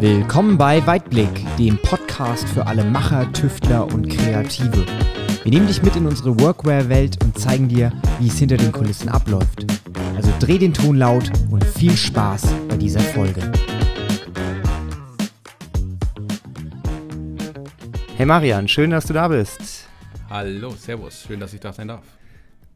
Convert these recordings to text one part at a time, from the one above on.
Willkommen bei Weitblick, dem Podcast für alle Macher, Tüftler und Kreative. Wir nehmen dich mit in unsere Workwear-Welt und zeigen dir, wie es hinter den Kulissen abläuft. Also dreh den Ton laut und viel Spaß bei dieser Folge. Hey Marian, schön, dass du da bist. Hallo, Servus, schön, dass ich da sein darf.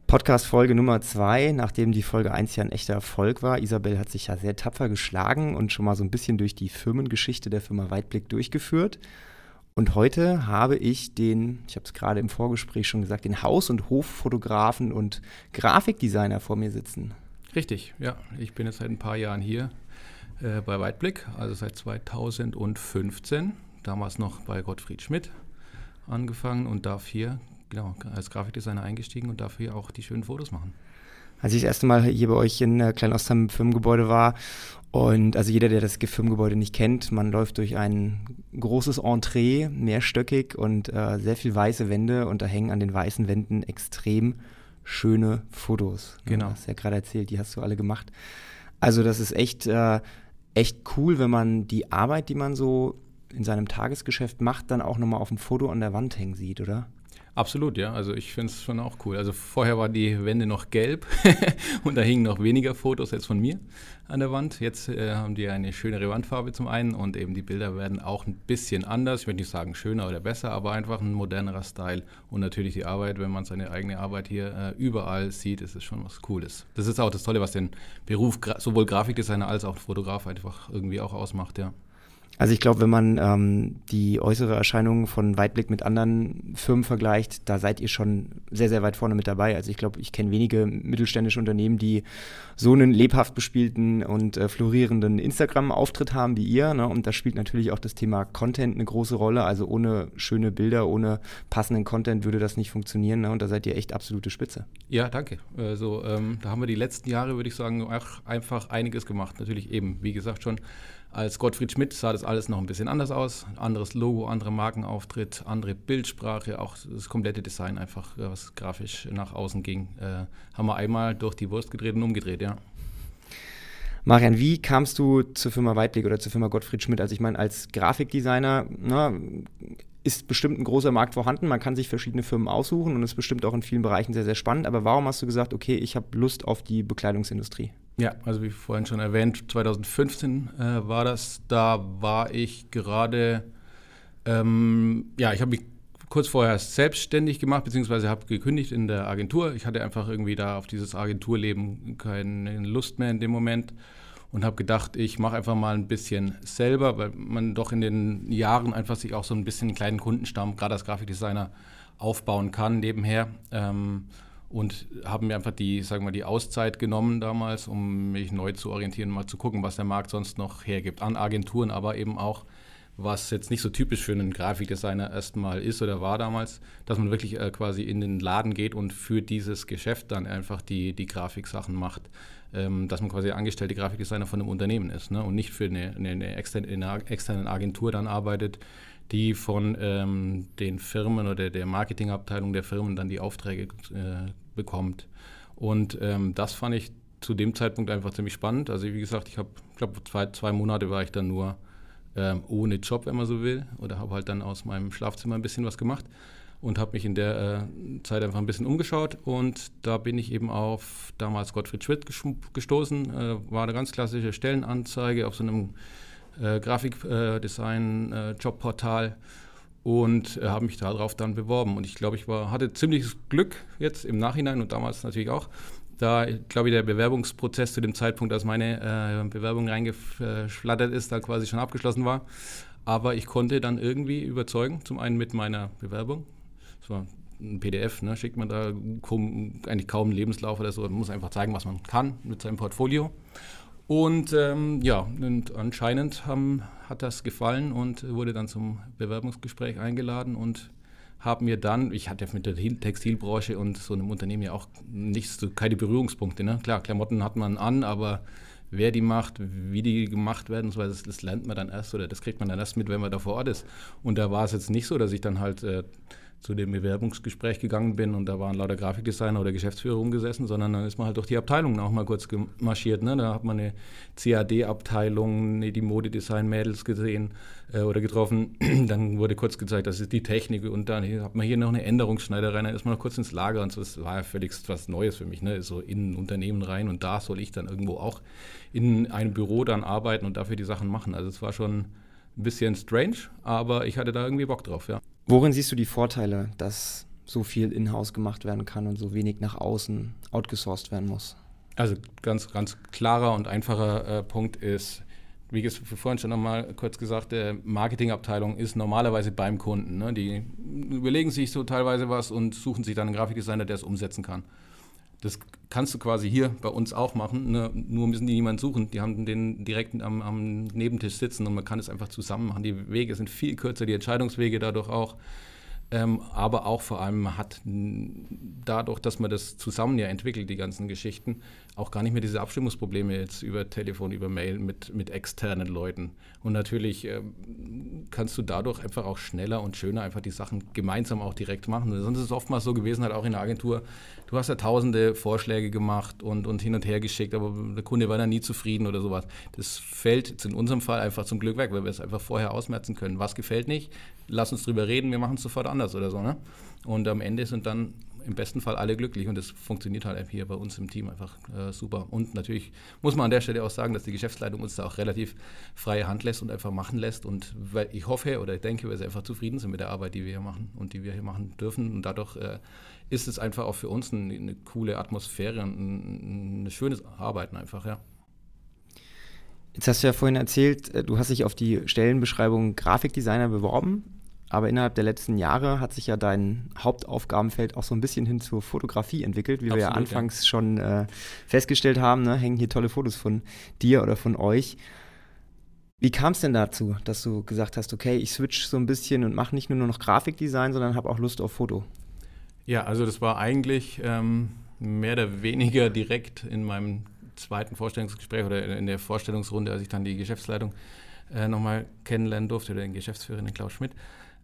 Podcast-Folge Nummer zwei, nachdem die Folge 1 ja ein echter Erfolg war. Isabel hat sich ja sehr tapfer geschlagen und schon mal so ein bisschen durch die Firmengeschichte der Firma Weitblick durchgeführt. Und heute habe ich den, ich habe es gerade im Vorgespräch schon gesagt, den Haus- und Hoffotografen und Grafikdesigner vor mir sitzen. Richtig, ja. Ich bin jetzt seit ein paar Jahren hier äh, bei Weitblick, also seit 2015, damals noch bei Gottfried Schmidt angefangen und darf hier genau, als Grafikdesigner eingestiegen und dafür auch die schönen Fotos machen. Als ich das erste Mal hier bei euch in äh, Kleinostheim im Firmengebäude war und also jeder, der das Firmengebäude nicht kennt, man läuft durch ein großes Entree, mehrstöckig und äh, sehr viel weiße Wände und da hängen an den weißen Wänden extrem schöne Fotos. Genau. Du hast ja gerade erzählt, die hast du alle gemacht. Also das ist echt, äh, echt cool, wenn man die Arbeit, die man so in seinem Tagesgeschäft macht, dann auch nochmal auf dem Foto an der Wand hängen sieht, oder? Absolut, ja. Also ich finde es schon auch cool. Also vorher war die Wände noch gelb und da hingen noch weniger Fotos jetzt von mir an der Wand. Jetzt äh, haben die eine schönere Wandfarbe zum einen und eben die Bilder werden auch ein bisschen anders. Ich würde nicht sagen schöner oder besser, aber einfach ein modernerer Style. Und natürlich die Arbeit, wenn man seine eigene Arbeit hier äh, überall sieht, ist es schon was Cooles. Das ist auch das Tolle, was den Beruf sowohl Grafikdesigner als auch Fotograf einfach irgendwie auch ausmacht, ja. Also ich glaube, wenn man ähm, die äußere Erscheinung von Weitblick mit anderen Firmen vergleicht, da seid ihr schon sehr, sehr weit vorne mit dabei. Also ich glaube, ich kenne wenige mittelständische Unternehmen, die so einen lebhaft bespielten und äh, florierenden Instagram-Auftritt haben wie ihr. Ne? Und da spielt natürlich auch das Thema Content eine große Rolle. Also ohne schöne Bilder, ohne passenden Content würde das nicht funktionieren. Ne? Und da seid ihr echt absolute Spitze. Ja, danke. Also ähm, da haben wir die letzten Jahre, würde ich sagen, auch einfach einiges gemacht. Natürlich eben, wie gesagt, schon als Gottfried Schmidt sah das alles noch ein bisschen anders aus. Anderes Logo, andere Markenauftritt, andere Bildsprache, auch das komplette Design einfach, was grafisch nach außen ging. Äh, haben wir einmal durch die Wurst gedreht und umgedreht, ja. Marian, wie kamst du zur Firma Weitblick oder zur Firma Gottfried Schmidt? Also ich meine, als Grafikdesigner na, ist bestimmt ein großer Markt vorhanden. Man kann sich verschiedene Firmen aussuchen und ist bestimmt auch in vielen Bereichen sehr, sehr spannend. Aber warum hast du gesagt, okay, ich habe Lust auf die Bekleidungsindustrie? Ja, also wie vorhin schon erwähnt, 2015 äh, war das. Da war ich gerade, ähm, ja, ich habe mich kurz vorher selbstständig gemacht, beziehungsweise habe gekündigt in der Agentur. Ich hatte einfach irgendwie da auf dieses Agenturleben keine Lust mehr in dem Moment und habe gedacht, ich mache einfach mal ein bisschen selber, weil man doch in den Jahren einfach sich auch so ein bisschen einen kleinen Kundenstamm, gerade als Grafikdesigner, aufbauen kann nebenher. Ähm, und haben mir einfach die, sagen wir, die Auszeit genommen damals, um mich neu zu orientieren, mal zu gucken, was der Markt sonst noch hergibt an Agenturen, aber eben auch, was jetzt nicht so typisch für einen Grafikdesigner erstmal ist oder war damals, dass man wirklich äh, quasi in den Laden geht und für dieses Geschäft dann einfach die, die Grafiksachen macht. Ähm, dass man quasi angestellte Grafikdesigner von einem Unternehmen ist ne? und nicht für eine, eine, eine externe, Agentur dann arbeitet, die von ähm, den Firmen oder der Marketingabteilung der Firmen dann die Aufträge äh, bekommt. Und ähm, das fand ich zu dem Zeitpunkt einfach ziemlich spannend. Also wie gesagt, ich habe, glaube, zwei, zwei Monate war ich dann nur ähm, ohne Job, wenn man so will, oder habe halt dann aus meinem Schlafzimmer ein bisschen was gemacht und habe mich in der äh, Zeit einfach ein bisschen umgeschaut und da bin ich eben auf damals Gottfried Schmidt gestoßen, äh, war eine ganz klassische Stellenanzeige auf so einem äh, Grafikdesign-Jobportal. Äh, und äh, habe mich darauf dann beworben. Und ich glaube, ich war, hatte ziemliches Glück jetzt im Nachhinein und damals natürlich auch, da, glaube ich, der Bewerbungsprozess zu dem Zeitpunkt, als meine äh, Bewerbung reingeflattert ist, da quasi schon abgeschlossen war. Aber ich konnte dann irgendwie überzeugen, zum einen mit meiner Bewerbung. Das war ein PDF, ne, schickt man da kaum, eigentlich kaum einen Lebenslauf oder so. Man muss einfach zeigen, was man kann mit seinem Portfolio. Und ähm, ja, und anscheinend haben, hat das gefallen und wurde dann zum Bewerbungsgespräch eingeladen und haben mir dann, ich hatte mit der Textilbranche und so einem Unternehmen ja auch nichts, keine Berührungspunkte. Ne? Klar, Klamotten hat man an, aber wer die macht, wie die gemacht werden, so, das, das lernt man dann erst oder das kriegt man dann erst mit, wenn man da vor Ort ist. Und da war es jetzt nicht so, dass ich dann halt äh, zu dem Bewerbungsgespräch gegangen bin und da waren lauter Grafikdesigner oder Geschäftsführer rumgesessen, sondern dann ist man halt durch die Abteilungen auch mal kurz gemarschiert. Ne? Da hat man eine CAD-Abteilung, die Modedesign-Mädels gesehen äh, oder getroffen. dann wurde kurz gezeigt, das ist die Technik und dann hat man hier noch eine Änderungsschneiderei, dann ist man noch kurz ins Lager und so. Das war ja völlig was Neues für mich, ne? so in ein Unternehmen rein und da soll ich dann irgendwo auch in einem Büro dann arbeiten und dafür die Sachen machen. Also es war schon ein bisschen strange, aber ich hatte da irgendwie Bock drauf, ja. Worin siehst du die Vorteile, dass so viel in-house gemacht werden kann und so wenig nach außen outgesourced werden muss? Also ganz, ganz klarer und einfacher äh, Punkt ist, wie ich es vorhin schon nochmal kurz gesagt, der Marketingabteilung ist normalerweise beim Kunden. Ne? Die überlegen sich so teilweise was und suchen sich dann einen Grafikdesigner, der es umsetzen kann. Das kannst du quasi hier bei uns auch machen, ne? nur müssen die niemanden suchen. Die haben den direkt am, am, Nebentisch sitzen und man kann es einfach zusammen machen. Die Wege sind viel kürzer, die Entscheidungswege dadurch auch. Ähm, aber auch vor allem hat dadurch, dass man das zusammen ja entwickelt, die ganzen Geschichten, auch gar nicht mehr diese Abstimmungsprobleme jetzt über Telefon, über Mail mit, mit externen Leuten. Und natürlich ähm, kannst du dadurch einfach auch schneller und schöner einfach die Sachen gemeinsam auch direkt machen. Sonst ist es oftmals so gewesen, halt auch in der Agentur, du hast ja tausende Vorschläge gemacht und, und hin und her geschickt, aber der Kunde war dann nie zufrieden oder sowas. Das fällt jetzt in unserem Fall einfach zum Glück weg, weil wir es einfach vorher ausmerzen können. Was gefällt nicht? Lass uns drüber reden, wir machen es sofort anders oder so. Ne? Und am Ende sind dann im besten Fall alle glücklich und das funktioniert halt hier bei uns im Team einfach äh, super. Und natürlich muss man an der Stelle auch sagen, dass die Geschäftsleitung uns da auch relativ freie Hand lässt und einfach machen lässt. Und ich hoffe oder denke, weil sie einfach zufrieden sind mit der Arbeit, die wir hier machen und die wir hier machen dürfen. Und dadurch äh, ist es einfach auch für uns eine, eine coole Atmosphäre und ein, ein schönes Arbeiten einfach, ja. Jetzt hast du ja vorhin erzählt, äh, du hast dich auf die Stellenbeschreibung Grafikdesigner beworben. Aber innerhalb der letzten Jahre hat sich ja dein Hauptaufgabenfeld auch so ein bisschen hin zur Fotografie entwickelt, wie Absolut, wir ja anfangs ja. schon äh, festgestellt haben. Ne? Hängen hier tolle Fotos von dir oder von euch. Wie kam es denn dazu, dass du gesagt hast, okay, ich switch so ein bisschen und mache nicht nur noch Grafikdesign, sondern habe auch Lust auf Foto? Ja, also das war eigentlich ähm, mehr oder weniger direkt in meinem zweiten Vorstellungsgespräch oder in der Vorstellungsrunde, als ich dann die Geschäftsleitung äh, nochmal kennenlernen durfte, oder den Geschäftsführer, den Klaus Schmidt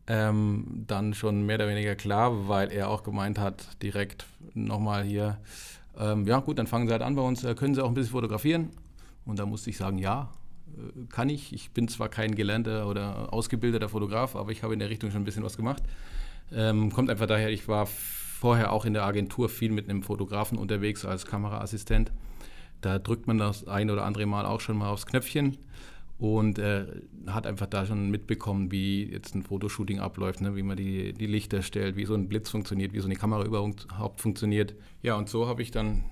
ähm, dann schon mehr oder weniger klar, weil er auch gemeint hat, direkt nochmal hier, ähm, ja gut, dann fangen Sie halt an bei uns, äh, können Sie auch ein bisschen fotografieren? Und da musste ich sagen, ja, äh, kann ich. Ich bin zwar kein gelernter oder ausgebildeter Fotograf, aber ich habe in der Richtung schon ein bisschen was gemacht. Ähm, kommt einfach daher, ich war vorher auch in der Agentur viel mit einem Fotografen unterwegs als Kameraassistent. Da drückt man das ein oder andere Mal auch schon mal aufs Knöpfchen und äh, hat einfach da schon mitbekommen, wie jetzt ein Fotoshooting abläuft, ne? wie man die, die Lichter stellt, wie so ein Blitz funktioniert, wie so eine Kamera überhaupt funktioniert. Ja, und so habe ich dann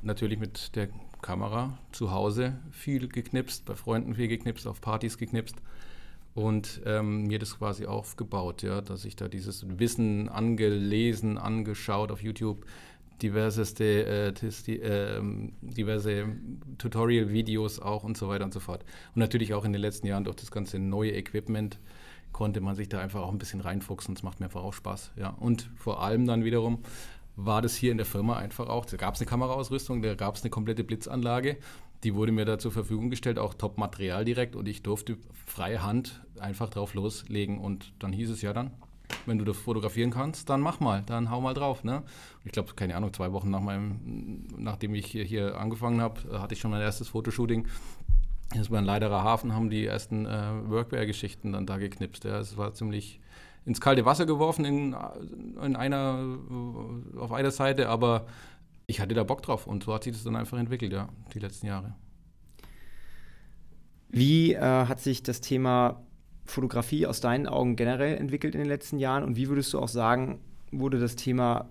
natürlich mit der Kamera zu Hause viel geknipst, bei Freunden viel geknipst, auf Partys geknipst und ähm, mir das quasi aufgebaut, ja, dass ich da dieses Wissen angelesen, angeschaut auf YouTube, diverseste, äh, äh, diverse Tutorial-Videos auch und so weiter und so fort. Und natürlich auch in den letzten Jahren durch das ganze neue Equipment konnte man sich da einfach auch ein bisschen reinfuchsen. Das macht mir einfach auch Spaß. Ja. Und vor allem dann wiederum war das hier in der Firma einfach auch, da gab es eine Kameraausrüstung, da gab es eine komplette Blitzanlage, die wurde mir da zur Verfügung gestellt, auch Top-Material direkt und ich durfte freie Hand einfach drauf loslegen und dann hieß es ja dann, wenn du das fotografieren kannst, dann mach mal, dann hau mal drauf. Ne? Ich glaube, keine Ahnung, zwei Wochen nach meinem, nachdem ich hier, angefangen habe, hatte ich schon mein erstes Fotoshooting. Das war ein Leiderer Hafen, haben die ersten äh, Workwear-Geschichten dann da geknipst. Ja. Es war ziemlich ins kalte Wasser geworfen in, in einer, auf einer Seite, aber ich hatte da Bock drauf und so hat sich das dann einfach entwickelt, ja, die letzten Jahre. Wie äh, hat sich das Thema Fotografie aus deinen Augen generell entwickelt in den letzten Jahren und wie würdest du auch sagen, wurde das Thema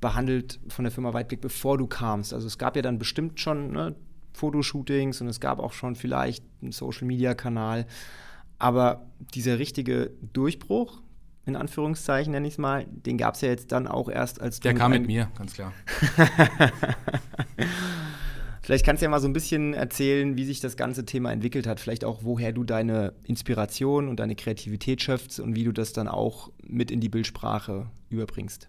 behandelt von der Firma Weitblick, bevor du kamst? Also es gab ja dann bestimmt schon ne, Fotoshootings und es gab auch schon vielleicht einen Social-Media-Kanal, aber dieser richtige Durchbruch, in Anführungszeichen nenne ich es mal, den gab es ja jetzt dann auch erst als Der kam mit mir, ganz klar. Vielleicht kannst du ja mal so ein bisschen erzählen, wie sich das ganze Thema entwickelt hat. Vielleicht auch, woher du deine Inspiration und deine Kreativität schöpfst und wie du das dann auch mit in die Bildsprache überbringst.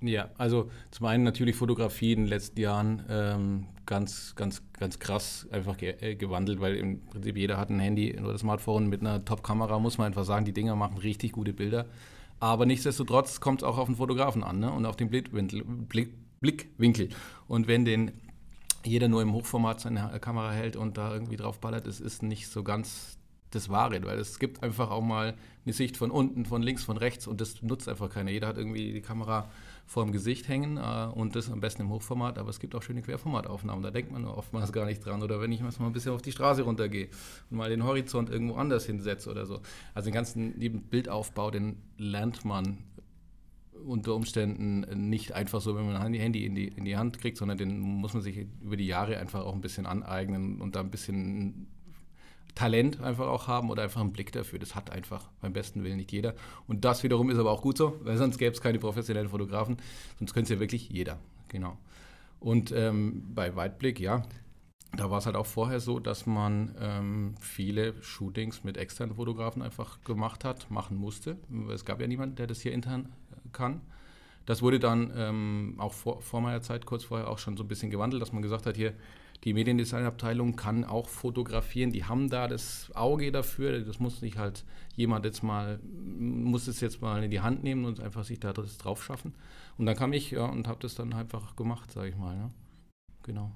Ja, also zum einen natürlich Fotografie in den letzten Jahren ähm, ganz, ganz, ganz krass einfach ge äh, gewandelt, weil im Prinzip jeder hat ein Handy oder ein Smartphone mit einer Top-Kamera, muss man einfach sagen, die Dinger machen richtig gute Bilder. Aber nichtsdestotrotz kommt es auch auf den Fotografen an ne? und auf den Blickwinkel, Blick, Blickwinkel. Und wenn den jeder nur im Hochformat seine Kamera hält und da irgendwie drauf ballert, es ist nicht so ganz das Wahre, weil es gibt einfach auch mal eine Sicht von unten, von links, von rechts und das nutzt einfach keiner. Jeder hat irgendwie die Kamera vor dem Gesicht hängen äh, und das am besten im Hochformat, aber es gibt auch schöne Querformataufnahmen, da denkt man oftmals gar nicht dran. Oder wenn ich mal ein bisschen auf die Straße runtergehe und mal den Horizont irgendwo anders hinsetze oder so. Also den ganzen Bildaufbau, den lernt man unter Umständen nicht einfach so, wenn man ein Handy in die, in die Hand kriegt, sondern den muss man sich über die Jahre einfach auch ein bisschen aneignen und da ein bisschen Talent einfach auch haben oder einfach einen Blick dafür. Das hat einfach beim besten Willen nicht jeder. Und das wiederum ist aber auch gut so, weil sonst gäbe es keine professionellen Fotografen. Sonst könnte es ja wirklich jeder. Genau. Und ähm, bei Weitblick, ja, da war es halt auch vorher so, dass man ähm, viele Shootings mit externen Fotografen einfach gemacht hat, machen musste. Es gab ja niemanden, der das hier intern kann. Das wurde dann ähm, auch vor, vor, meiner Zeit, kurz vorher, auch schon so ein bisschen gewandelt, dass man gesagt hat, hier, die Mediendesignabteilung kann auch fotografieren, die haben da das Auge dafür, das muss nicht halt jemand jetzt mal, muss es jetzt mal in die Hand nehmen und einfach sich da drauf schaffen. Und dann kam ich ja, und habe das dann einfach gemacht, sage ich mal. Ne? Genau.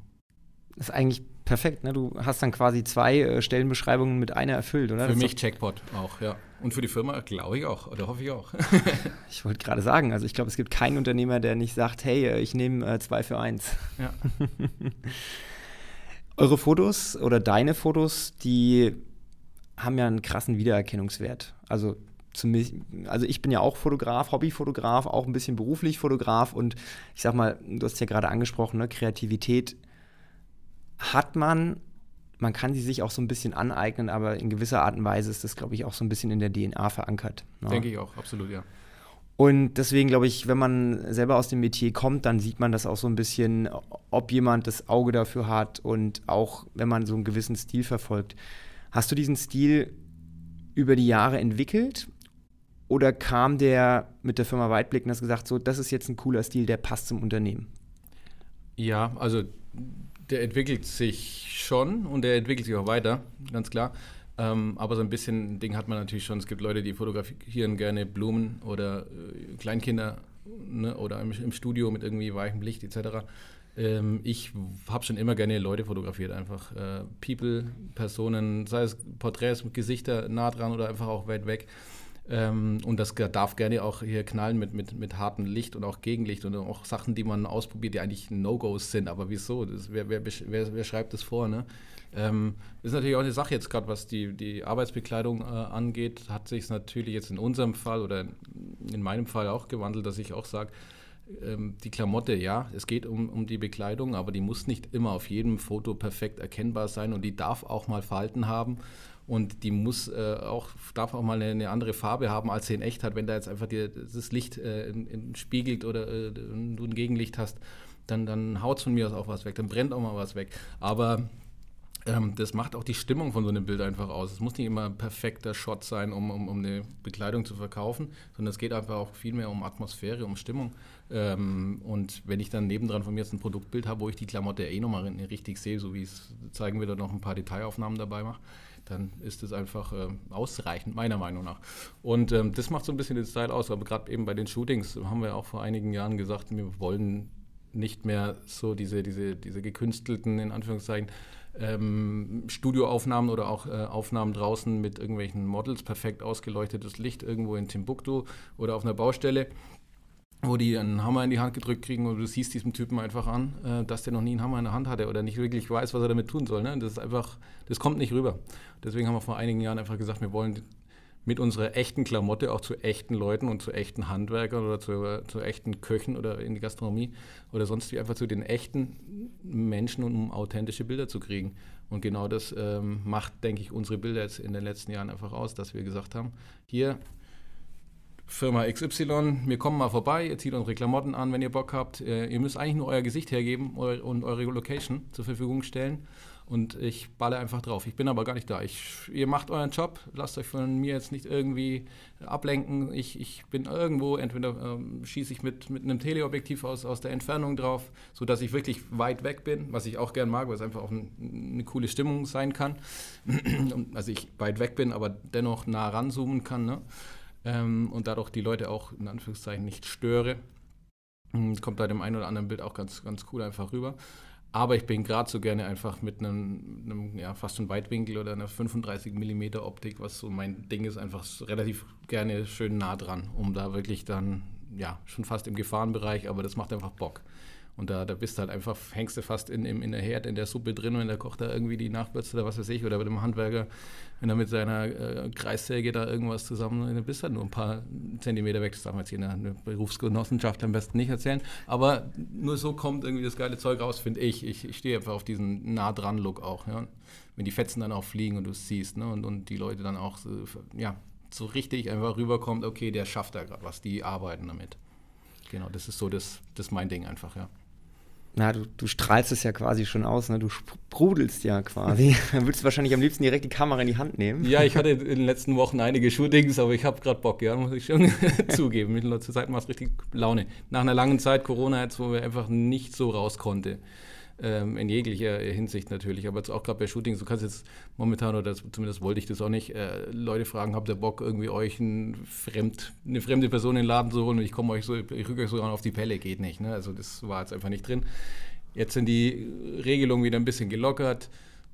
Das ist eigentlich perfekt, ne? Du hast dann quasi zwei äh, Stellenbeschreibungen mit einer erfüllt, oder? Für mich Checkpot auch, ja. Und für die Firma glaube ich auch, oder hoffe ich auch. ich wollte gerade sagen, also ich glaube, es gibt keinen Unternehmer, der nicht sagt, hey, äh, ich nehme äh, zwei für eins. Ja. Eure Fotos oder deine Fotos, die haben ja einen krassen Wiedererkennungswert. Also Zumindest, also ich bin ja auch Fotograf, Hobbyfotograf, auch ein bisschen beruflich Fotograf und ich sag mal, du hast ja gerade angesprochen, ne, Kreativität hat man, man kann sie sich auch so ein bisschen aneignen, aber in gewisser Art und Weise ist das, glaube ich, auch so ein bisschen in der DNA verankert. Ne? Denke ich auch, absolut, ja. Und deswegen glaube ich, wenn man selber aus dem Metier kommt, dann sieht man das auch so ein bisschen, ob jemand das Auge dafür hat und auch wenn man so einen gewissen Stil verfolgt. Hast du diesen Stil über die Jahre entwickelt oder kam der mit der Firma Weitblick und hast gesagt, so, das ist jetzt ein cooler Stil, der passt zum Unternehmen? Ja, also der entwickelt sich schon und der entwickelt sich auch weiter, ganz klar. Ähm, aber so ein bisschen Ding hat man natürlich schon. Es gibt Leute, die fotografieren gerne Blumen oder äh, Kleinkinder ne, oder im, im, Studio mit irgendwie weichem Licht etc. Ähm, ich habe schon immer gerne Leute fotografiert, einfach äh, People, Personen, sei es Porträts mit Gesichter nah dran oder einfach auch weit weg. Ähm, und das darf gerne auch hier knallen mit, mit, mit hartem Licht und auch Gegenlicht und auch Sachen, die man ausprobiert, die eigentlich No-Gos sind. Aber wieso? Das, wer, wer, wer, wer, schreibt das vor? Ne? Ähm, ist natürlich auch eine Sache jetzt gerade, was die, die Arbeitsbekleidung äh, angeht, hat sich es natürlich jetzt in unserem Fall oder in meinem Fall auch gewandelt, dass ich auch sage, ähm, die Klamotte, ja, es geht um, um die Bekleidung, aber die muss nicht immer auf jedem Foto perfekt erkennbar sein und die darf auch mal Falten haben und die muss äh, auch, darf auch mal eine, eine, andere Farbe haben, als sie in echt hat. Wenn da jetzt einfach die, das Licht äh, in, in spiegelt oder äh, du ein Gegenlicht hast, dann, dann haut von mir aus auch was weg, dann brennt auch mal was weg. Aber ähm, das macht auch die Stimmung von so einem Bild einfach aus. Es muss nicht immer ein perfekter Shot sein, um, um, um eine Bekleidung zu verkaufen, sondern es geht einfach auch viel mehr um Atmosphäre, um Stimmung. Ähm, und wenn ich dann nebendran von mir jetzt ein Produktbild habe, wo ich die Klamotte eh nochmal richtig sehe, so wie es zeigen wir da noch ein paar Detailaufnahmen dabei mache, dann ist es einfach äh, ausreichend, meiner Meinung nach. Und ähm, das macht so ein bisschen den Style aus. Aber gerade eben bei den Shootings haben wir auch vor einigen Jahren gesagt, wir wollen nicht mehr so diese, diese, diese gekünstelten, in Anführungszeichen, ähm, Studioaufnahmen oder auch äh, Aufnahmen draußen mit irgendwelchen Models, perfekt ausgeleuchtetes Licht irgendwo in Timbuktu oder auf einer Baustelle wo die einen Hammer in die Hand gedrückt kriegen und du siehst diesem Typen einfach an, äh, dass der noch nie einen Hammer in der Hand hatte oder nicht wirklich weiß, was er damit tun soll. Ne? Das ist einfach, das kommt nicht rüber. Deswegen haben wir vor einigen Jahren einfach gesagt, wir wollen mit unserer echten Klamotte auch zu echten Leuten und zu echten Handwerkern oder zu, zu echten Köchen oder in die Gastronomie oder sonst wie einfach zu den echten Menschen, um authentische Bilder zu kriegen. Und genau das ähm, macht, denke ich, unsere Bilder jetzt in den letzten Jahren einfach aus, dass wir gesagt haben, hier Firma XY, wir kommen mal vorbei, ihr zieht unsere Klamotten an, wenn ihr Bock habt. Äh, ihr müsst eigentlich nur euer Gesicht hergeben und eure Location zur Verfügung stellen. Und ich balle einfach drauf. Ich bin aber gar nicht da. Ich, ihr macht euren Job, lasst euch von mir jetzt nicht irgendwie ablenken. Ich, ich bin irgendwo, entweder ähm, schieße ich mit, mit einem Teleobjektiv aus, aus der Entfernung drauf, sodass ich wirklich weit weg bin, was ich auch gern mag, weil es einfach auch ein, eine coole Stimmung sein kann. also ich weit weg bin, aber dennoch nah ranzoomen kann. Ne? Ähm, und dadurch die Leute auch in Anführungszeichen nicht störe. Hm, kommt bei dem einen oder anderen Bild auch ganz, ganz cool einfach rüber. Aber ich bin gerade so gerne einfach mit einem, einem ja, fast schon Weitwinkel oder einer 35 mm Optik, was so mein Ding ist, einfach relativ gerne schön nah dran, um da wirklich dann, ja, schon fast im Gefahrenbereich, aber das macht einfach Bock. Und da, da bist du halt einfach, hängst du fast in, in, der Herd, in der Suppe drin und da kocht da irgendwie die Nachwürze oder was weiß ich, oder bei dem Handwerker, wenn er mit seiner äh, Kreissäge da irgendwas zusammen, dann bist du halt nur ein paar Zentimeter weg. Das darf man jetzt hier in einer Berufsgenossenschaft am besten nicht erzählen. Aber nur so kommt irgendwie das geile Zeug raus, finde ich. ich. Ich stehe einfach auf diesen nah dran Look auch. Ja? Wenn die Fetzen dann auch fliegen und du es siehst ne? und, und die Leute dann auch so, ja, so richtig einfach rüberkommt, okay, der schafft da gerade was, die arbeiten damit. Genau, das ist so das, das mein Ding einfach, ja na, du, du strahlst es ja quasi schon aus, ne? du sprudelst ja quasi. Dann würdest du wahrscheinlich am liebsten direkt die Kamera in die Hand nehmen. Ja, ich hatte in den letzten Wochen einige Shootings, aber ich habe gerade Bock, ja, muss ich schon zugeben. Mit zur Zeit macht es richtig Laune. Nach einer langen Zeit Corona jetzt, wo wir einfach nicht so raus konnte. Ähm, in jeglicher Hinsicht natürlich, aber jetzt auch gerade bei Shootings, du kannst jetzt momentan, oder das, zumindest wollte ich das auch nicht, äh, Leute fragen, habt ihr Bock, irgendwie euch ein Fremd, eine fremde Person in den Laden zu holen und ich komme euch so, ich rücke euch so auf die Pelle, geht nicht. Ne? Also das war jetzt einfach nicht drin. Jetzt sind die Regelungen wieder ein bisschen gelockert.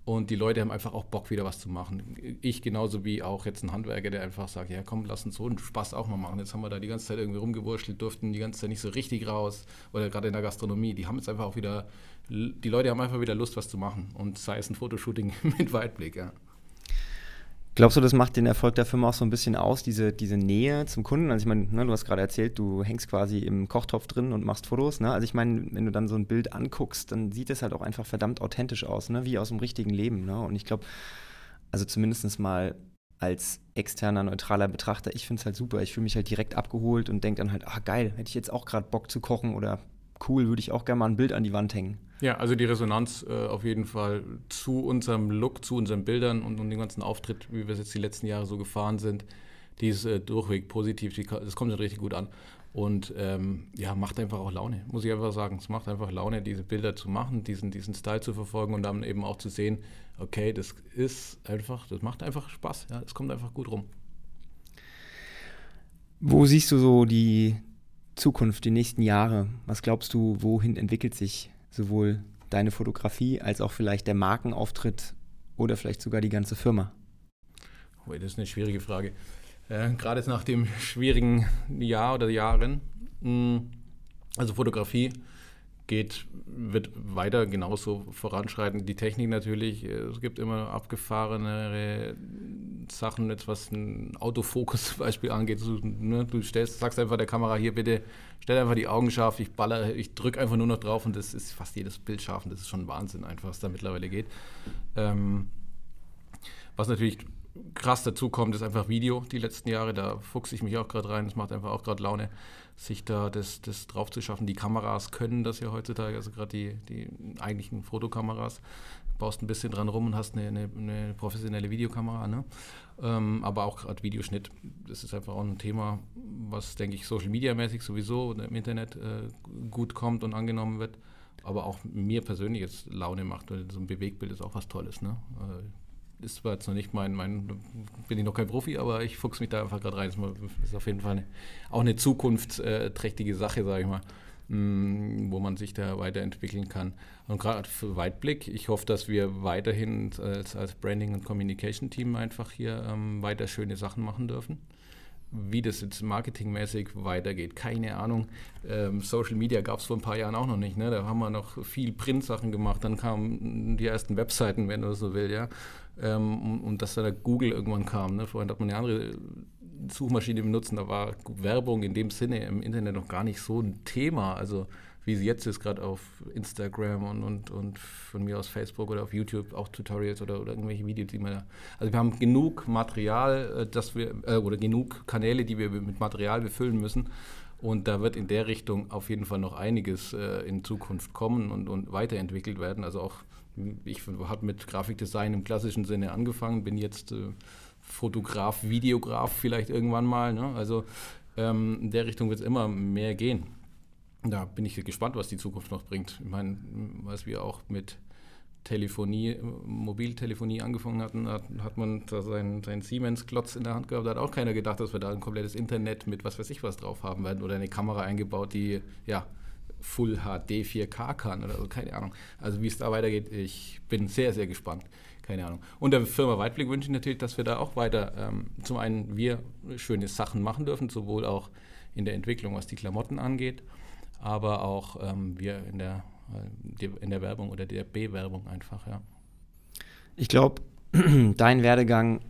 Und die Leute haben einfach auch Bock, wieder was zu machen. Ich genauso wie auch jetzt ein Handwerker, der einfach sagt, ja komm, lass uns so einen Spaß auch mal machen. Jetzt haben wir da die ganze Zeit irgendwie rumgewurschtelt, durften die ganze Zeit nicht so richtig raus. Oder gerade in der Gastronomie, die haben jetzt einfach auch wieder, die Leute haben einfach wieder Lust, was zu machen. Und sei es ein Fotoshooting mit Weitblick, ja. Glaubst du, das macht den Erfolg der Firma auch so ein bisschen aus, diese, diese Nähe zum Kunden? Also ich meine, ne, du hast gerade erzählt, du hängst quasi im Kochtopf drin und machst Fotos. Ne? Also ich meine, wenn du dann so ein Bild anguckst, dann sieht es halt auch einfach verdammt authentisch aus, ne? wie aus dem richtigen Leben. Ne? Und ich glaube, also zumindest mal als externer, neutraler Betrachter, ich finde es halt super. Ich fühle mich halt direkt abgeholt und denke dann halt, ah geil, hätte ich jetzt auch gerade Bock zu kochen oder cool, würde ich auch gerne mal ein Bild an die Wand hängen. Ja, also die Resonanz äh, auf jeden Fall zu unserem Look, zu unseren Bildern und, und dem ganzen Auftritt, wie wir es jetzt die letzten Jahre so gefahren sind, die ist äh, durchweg positiv, die, das kommt dann richtig gut an. Und ähm, ja, macht einfach auch Laune, muss ich einfach sagen. Es macht einfach Laune, diese Bilder zu machen, diesen, diesen Style zu verfolgen und dann eben auch zu sehen, okay, das ist einfach, das macht einfach Spaß, ja, es kommt einfach gut rum. Wo siehst du so die Zukunft, die nächsten Jahre? Was glaubst du, wohin entwickelt sich sowohl deine Fotografie als auch vielleicht der Markenauftritt oder vielleicht sogar die ganze Firma? Oh, das ist eine schwierige Frage. Äh, Gerade jetzt nach dem schwierigen Jahr oder Jahren. Mh, hm, also Fotografie geht, wird weiter genauso voranschreiten. Die Technik natürlich, äh, es gibt immer abgefahrenere Sachen, jetzt was ein Autofokus zum Beispiel angeht. Du, ne, du stellst, sagst einfach der Kamera hier bitte, stell einfach die Augen scharf, ich baller, ich drücke einfach nur noch drauf und das ist fast jedes Bild scharf und das ist schon Wahnsinn einfach, was da mittlerweile geht. Ähm, was natürlich krass dazu kommt, ist einfach Video die letzten Jahre. Da fuchse ich mich auch gerade rein. Das macht einfach auch gerade Laune, sich da das, das drauf zu schaffen. Die Kameras können das ja heutzutage, also gerade die, die eigentlichen Fotokameras. Baust ein bisschen dran rum und hast eine, eine, eine professionelle Videokamera. Ne? Ähm, aber auch gerade Videoschnitt, das ist einfach auch ein Thema, was, denke ich, Social Media mäßig sowieso im Internet äh, gut kommt und angenommen wird. Aber auch mir persönlich jetzt Laune macht, weil so ein Bewegbild ist auch was Tolles. Ne? Äh, ist zwar jetzt noch nicht mein, mein, bin ich noch kein Profi, aber ich fuchse mich da einfach gerade rein. Das ist auf jeden Fall eine, auch eine zukunftsträchtige Sache, sage ich mal, mm, wo man sich da weiterentwickeln kann. Und gerade für Weitblick, ich hoffe, dass wir weiterhin als, als Branding- und Communication-Team einfach hier ähm, weiter schöne Sachen machen dürfen wie das jetzt marketingmäßig weitergeht. Keine Ahnung. Ähm, Social Media gab es vor ein paar Jahren auch noch nicht. Ne? Da haben wir noch viel Print-Sachen gemacht. Dann kamen die ersten Webseiten, wenn du so willst. Ja? Ähm, und dass da Google irgendwann kam. Ne? Vorhin hat man eine andere Suchmaschine benutzt. Da war Werbung in dem Sinne im Internet noch gar nicht so ein Thema. Also wie sie jetzt ist, gerade auf Instagram und, und, und von mir aus Facebook oder auf YouTube auch Tutorials oder, oder irgendwelche Videos, die man da. Also wir haben genug Material, äh, dass wir, äh, oder genug Kanäle, die wir mit Material befüllen müssen. Und da wird in der Richtung auf jeden Fall noch einiges äh, in Zukunft kommen und, und weiterentwickelt werden. Also auch, ich habe mit Grafikdesign im klassischen Sinne angefangen, bin jetzt äh, Fotograf, Videograf vielleicht irgendwann mal. Ne? Also ähm, in der Richtung wird es immer mehr gehen da bin ich gespannt, was die Zukunft noch bringt. Ich meine, was wir auch mit Telefonie, Mobiltelefonie angefangen hatten, hat, hat man da seinen, seinen Siemens-Klotz in der Hand gehabt. Da hat auch keiner gedacht, dass wir da ein komplettes Internet mit was weiß ich was drauf haben werden oder eine Kamera eingebaut, die ja Full HD 4K kann oder so, keine Ahnung. Also wie es da weitergeht, ich bin sehr, sehr gespannt. Keine Ahnung. Und der Firma Weitblick wünsche ich natürlich, dass wir da auch weiter ähm, zum einen wir schöne Sachen machen dürfen, sowohl auch in der Entwicklung, was die Klamotten angeht, aber auch ähm, wir in der in der Werbung oder der Bewerbung einfach, ja. Ich glaube, dein Werdegang,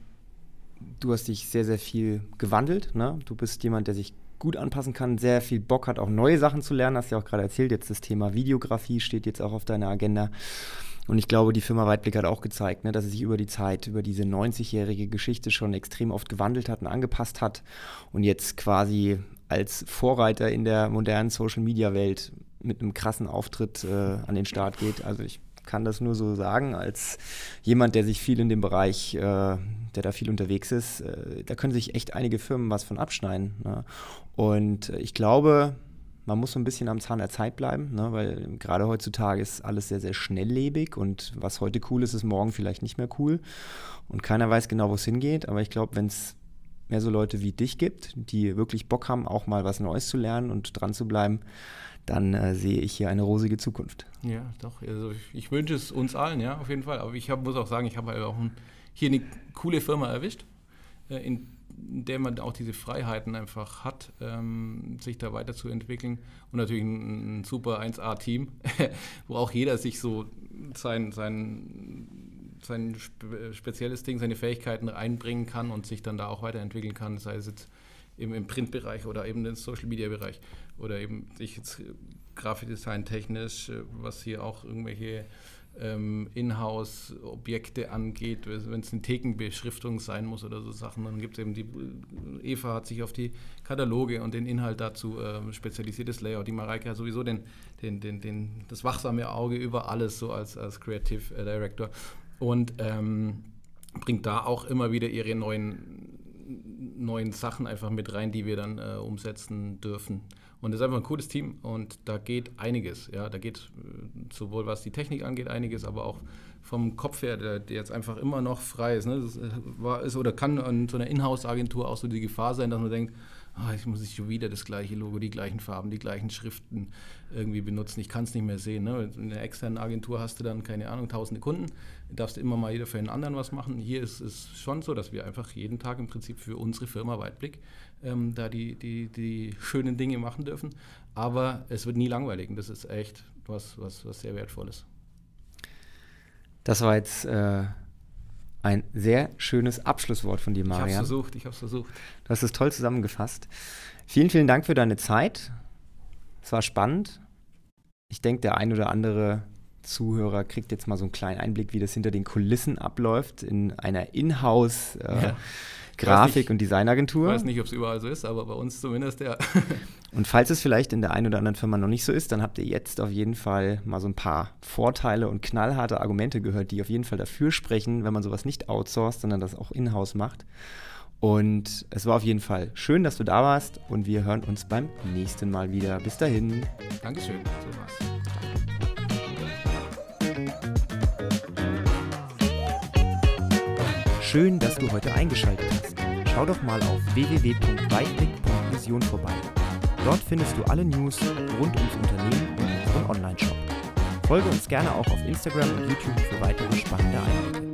du hast dich sehr, sehr viel gewandelt. Ne? Du bist jemand, der sich gut anpassen kann, sehr viel Bock hat, auch neue Sachen zu lernen. Hast ja auch gerade erzählt, jetzt das Thema Videografie steht jetzt auch auf deiner Agenda. Und ich glaube, die Firma Weitblick hat auch gezeigt, ne, dass sie sich über die Zeit, über diese 90-jährige Geschichte schon extrem oft gewandelt hat und angepasst hat und jetzt quasi als Vorreiter in der modernen Social-Media-Welt mit einem krassen Auftritt äh, an den Start geht. Also ich kann das nur so sagen, als jemand, der sich viel in dem Bereich, äh, der da viel unterwegs ist, äh, da können sich echt einige Firmen was von abschneiden. Ne? Und ich glaube, man muss so ein bisschen am Zahn der Zeit bleiben, ne? weil gerade heutzutage ist alles sehr, sehr schnelllebig und was heute cool ist, ist morgen vielleicht nicht mehr cool. Und keiner weiß genau, wo es hingeht. Aber ich glaube, wenn es mehr so Leute wie dich gibt, die wirklich Bock haben, auch mal was Neues zu lernen und dran zu bleiben, dann äh, sehe ich hier eine rosige Zukunft. Ja, doch. Also ich, ich, wünsche es uns allen, ja, auf jeden Fall. Aber ich hab, muss auch sagen, ich habe halt auch ein, hier eine coole Firma erwischt, äh, in, der man auch diese Freiheiten einfach hat, ähm, sich da weiterzuentwickeln. Und natürlich ein, ein super 1A-Team, wo auch jeder sich so sein, sein, sein spezielles Ding, seine Fähigkeiten einbringen kann und sich dann da auch weiterentwickeln kann, sei es jetzt im, im Printbereich oder eben im Social-Media-Bereich oder eben sich jetzt Grafikdesign technisch, äh, was hier auch irgendwelche ähm, Inhouse-Objekte angeht, wenn es eine Thekenbeschriftung sein muss oder so Sachen, dann gibt es eben die, äh, Eva hat sich auf die Kataloge und den Inhalt dazu äh, spezialisiertes Layout. Die Mareike hat sowieso den, den, den, den, das wachsame Auge über alles, so als, als Creative Director und ähm, bringt da auch immer wieder ihre neuen neuen Sachen einfach mit rein, die wir dann äh, umsetzen dürfen. Und es ist einfach ein cooles Team und da geht einiges. Ja, da geht äh, sowohl was die Technik angeht einiges, aber auch vom Kopf her, der, der jetzt einfach immer noch frei ist. Ne? Das äh, war, ist oder kann an so einer Inhouse-Agentur auch so die Gefahr sein, dass man denkt, oh, ich muss schon wieder das gleiche Logo, die gleichen Farben, die gleichen Schriften irgendwie benutzen. Ich kann es nicht mehr sehen. Ne? In einer externen Agentur hast du dann, keine Ahnung, tausende Kunden, darfst du immer mal jeder für einen anderen was machen. Hier ist es schon so, dass wir einfach jeden Tag im Prinzip für unsere Firma Weitblick ähm, da die, die, die schönen Dinge machen dürfen. Aber es wird nie langweilig und das ist echt was, was, was sehr Wertvolles. Das war jetzt äh, ein sehr schönes Abschlusswort von dir, Marian. Ich habe versucht, ich habe es versucht. Du hast es toll zusammengefasst. Vielen, vielen Dank für deine Zeit. Es war spannend. Ich denke, der ein oder andere Zuhörer kriegt jetzt mal so einen kleinen Einblick, wie das hinter den Kulissen abläuft in einer Inhouse- äh, ja. Grafik- und Designagentur. Ich weiß nicht, ob es überall so ist, aber bei uns zumindest, ja. Und falls es vielleicht in der einen oder anderen Firma noch nicht so ist, dann habt ihr jetzt auf jeden Fall mal so ein paar Vorteile und knallharte Argumente gehört, die auf jeden Fall dafür sprechen, wenn man sowas nicht outsourced, sondern das auch in-house macht. Und es war auf jeden Fall schön, dass du da warst und wir hören uns beim nächsten Mal wieder. Bis dahin. Dankeschön. So Schön, dass du heute eingeschaltet hast. Schau doch mal auf www.weitblick.vision vorbei. Dort findest du alle News rund ums Unternehmen und unseren Online-Shop. Folge uns gerne auch auf Instagram und YouTube für weitere spannende Einblicke.